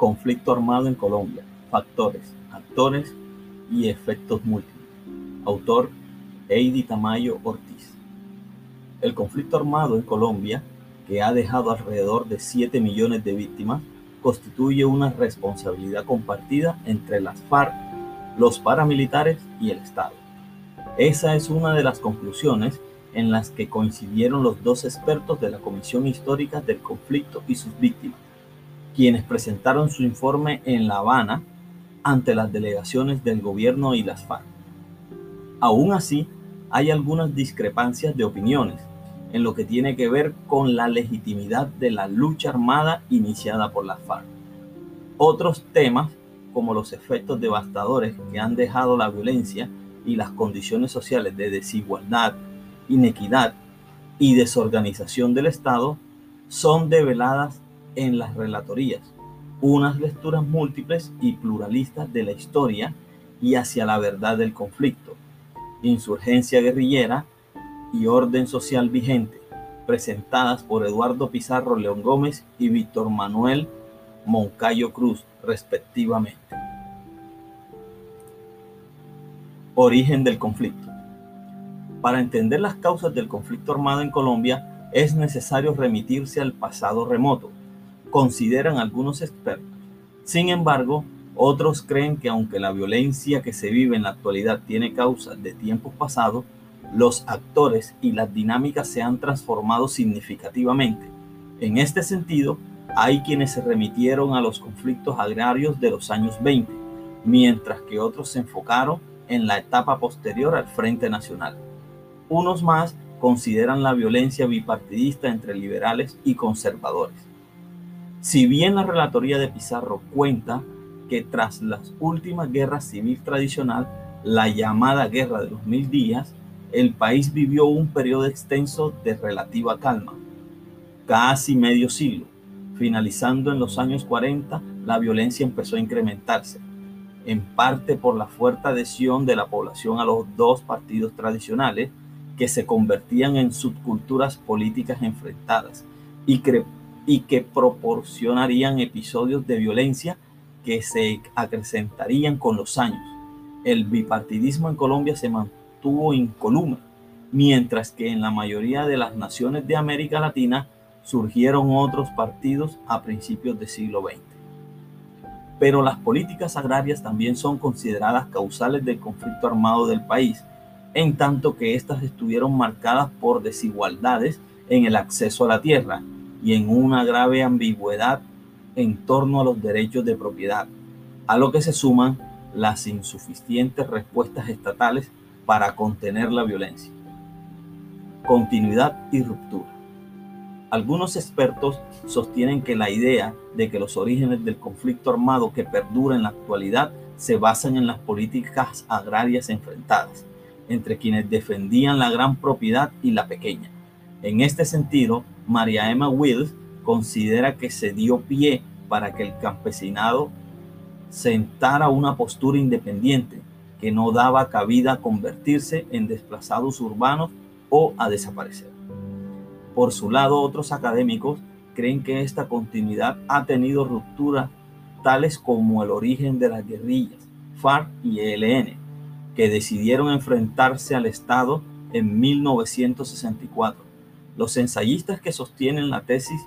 Conflicto armado en Colombia. Factores, actores y efectos múltiples. Autor Heidi Tamayo Ortiz. El conflicto armado en Colombia, que ha dejado alrededor de 7 millones de víctimas, constituye una responsabilidad compartida entre las FARC, los paramilitares y el Estado. Esa es una de las conclusiones en las que coincidieron los dos expertos de la Comisión Histórica del Conflicto y sus víctimas, quienes presentaron su informe en La Habana ante las delegaciones del gobierno y las FARC. Aún así, hay algunas discrepancias de opiniones en lo que tiene que ver con la legitimidad de la lucha armada iniciada por las FARC. Otros temas, como los efectos devastadores que han dejado la violencia y las condiciones sociales de desigualdad, inequidad y desorganización del Estado, son develadas en las relatorías, unas lecturas múltiples y pluralistas de la historia y hacia la verdad del conflicto, insurgencia guerrillera y orden social vigente, presentadas por Eduardo Pizarro León Gómez y Víctor Manuel Moncayo Cruz, respectivamente. Origen del conflicto. Para entender las causas del conflicto armado en Colombia es necesario remitirse al pasado remoto, consideran algunos expertos. Sin embargo, otros creen que aunque la violencia que se vive en la actualidad tiene causas de tiempos pasados, los actores y las dinámicas se han transformado significativamente. En este sentido, hay quienes se remitieron a los conflictos agrarios de los años 20, mientras que otros se enfocaron en la etapa posterior al Frente Nacional. Unos más consideran la violencia bipartidista entre liberales y conservadores. Si bien la relatoría de Pizarro cuenta que tras las últimas guerras civil tradicional, la llamada Guerra de los Mil Días, el país vivió un periodo extenso de relativa calma, casi medio siglo. Finalizando en los años 40, la violencia empezó a incrementarse, en parte por la fuerte adhesión de la población a los dos partidos tradicionales que se convertían en subculturas políticas enfrentadas y, y que proporcionarían episodios de violencia que se acrecentarían con los años. El bipartidismo en Colombia se mantuvo tuvo incolume, mientras que en la mayoría de las naciones de América Latina surgieron otros partidos a principios del siglo XX. Pero las políticas agrarias también son consideradas causales del conflicto armado del país, en tanto que éstas estuvieron marcadas por desigualdades en el acceso a la tierra y en una grave ambigüedad en torno a los derechos de propiedad, a lo que se suman las insuficientes respuestas estatales para contener la violencia. Continuidad y ruptura. Algunos expertos sostienen que la idea de que los orígenes del conflicto armado que perdura en la actualidad se basan en las políticas agrarias enfrentadas entre quienes defendían la gran propiedad y la pequeña. En este sentido, María Emma Wills considera que se dio pie para que el campesinado sentara una postura independiente que no daba cabida a convertirse en desplazados urbanos o a desaparecer. Por su lado, otros académicos creen que esta continuidad ha tenido rupturas tales como el origen de las guerrillas FARC y ELN, que decidieron enfrentarse al Estado en 1964. Los ensayistas que sostienen la tesis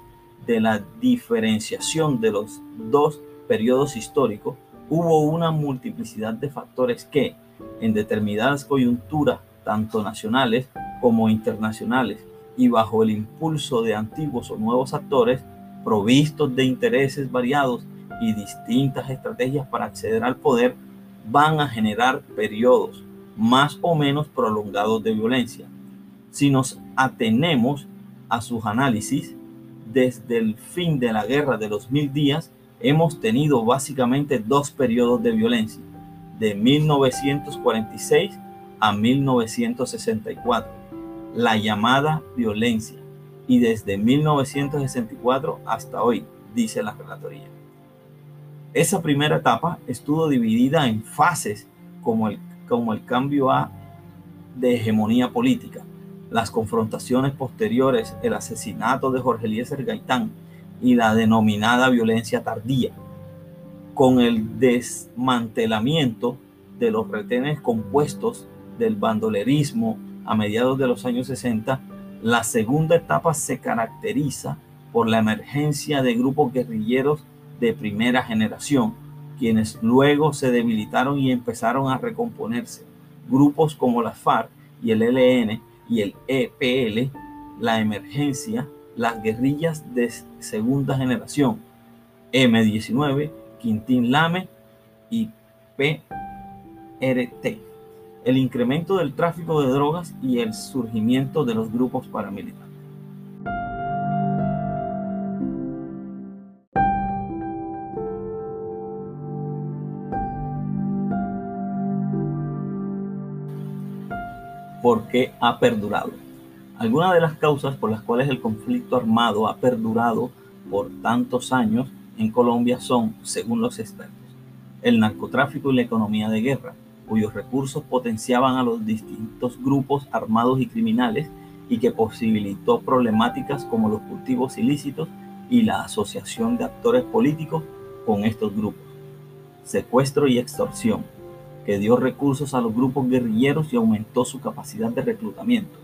de la diferenciación de los dos periodos históricos hubo una multiplicidad de factores que, en determinadas coyunturas, tanto nacionales como internacionales, y bajo el impulso de antiguos o nuevos actores, provistos de intereses variados y distintas estrategias para acceder al poder, van a generar periodos más o menos prolongados de violencia. Si nos atenemos a sus análisis, desde el fin de la guerra de los mil días, hemos tenido básicamente dos periodos de violencia, de 1946 a 1964, la llamada violencia, y desde 1964 hasta hoy, dice la relatoría. Esa primera etapa estuvo dividida en fases como el, como el cambio a, de hegemonía política, las confrontaciones posteriores, el asesinato de Jorge Eliezer Gaitán, y la denominada violencia tardía. con el desmantelamiento de los retenes compuestos del bandolerismo a mediados de los años 60, la segunda etapa se caracteriza por la emergencia de grupos guerrilleros de primera generación, quienes luego se debilitaron y empezaron a recomponerse. Grupos como la FARC y el ELN y el EPL, la emergencia, las guerrillas de segunda generación, M19, Quintín Lame y PRT, el incremento del tráfico de drogas y el surgimiento de los grupos paramilitares. ¿Por qué ha perdurado? Algunas de las causas por las cuales el conflicto armado ha perdurado por tantos años en Colombia son, según los expertos, el narcotráfico y la economía de guerra, cuyos recursos potenciaban a los distintos grupos armados y criminales y que posibilitó problemáticas como los cultivos ilícitos y la asociación de actores políticos con estos grupos. Secuestro y extorsión, que dio recursos a los grupos guerrilleros y aumentó su capacidad de reclutamiento.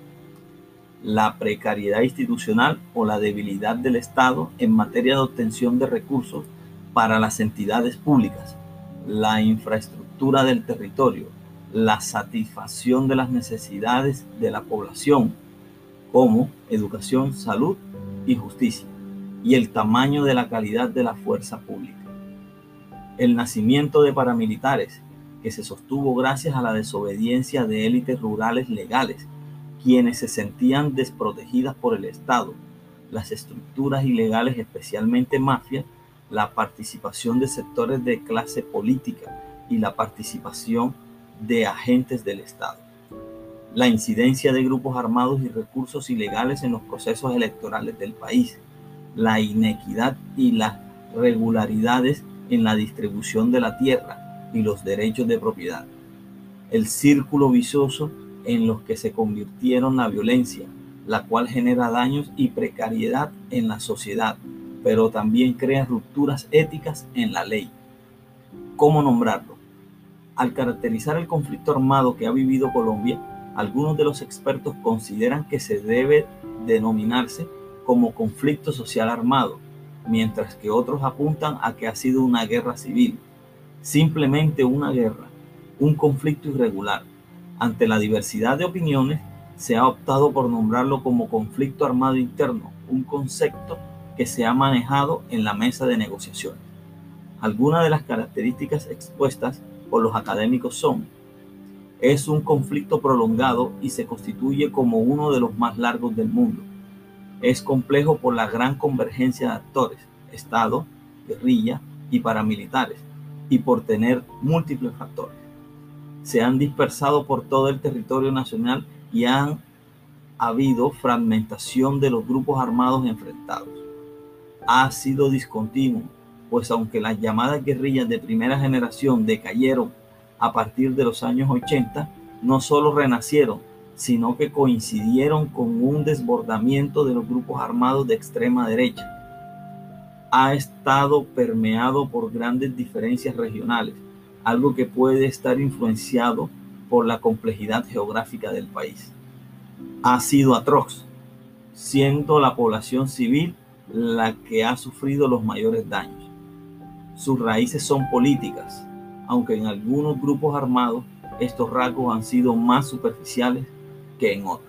La precariedad institucional o la debilidad del Estado en materia de obtención de recursos para las entidades públicas, la infraestructura del territorio, la satisfacción de las necesidades de la población, como educación, salud y justicia, y el tamaño de la calidad de la fuerza pública. El nacimiento de paramilitares que se sostuvo gracias a la desobediencia de élites rurales legales, quienes se sentían desprotegidas por el Estado, las estructuras ilegales, especialmente mafias, la participación de sectores de clase política y la participación de agentes del Estado. La incidencia de grupos armados y recursos ilegales en los procesos electorales del país, la inequidad y las regularidades en la distribución de la tierra, y los derechos de propiedad. El círculo vicioso en los que se convirtieron la violencia, la cual genera daños y precariedad en la sociedad, pero también crea rupturas éticas en la ley. ¿Cómo nombrarlo? Al caracterizar el conflicto armado que ha vivido Colombia, algunos de los expertos consideran que se debe denominarse como conflicto social armado, mientras que otros apuntan a que ha sido una guerra civil simplemente una guerra, un conflicto irregular. Ante la diversidad de opiniones, se ha optado por nombrarlo como conflicto armado interno, un concepto que se ha manejado en la mesa de negociaciones. Algunas de las características expuestas por los académicos son, es un conflicto prolongado y se constituye como uno de los más largos del mundo. Es complejo por la gran convergencia de actores, Estado, guerrilla y paramilitares, y por tener múltiples factores. Se han dispersado por todo el territorio nacional y han habido fragmentación de los grupos armados enfrentados. Ha sido discontinuo, pues aunque las llamadas guerrillas de primera generación decayeron a partir de los años 80, no solo renacieron, sino que coincidieron con un desbordamiento de los grupos armados de extrema derecha ha estado permeado por grandes diferencias regionales, algo que puede estar influenciado por la complejidad geográfica del país. Ha sido atroz, siendo la población civil la que ha sufrido los mayores daños. Sus raíces son políticas, aunque en algunos grupos armados estos rasgos han sido más superficiales que en otros.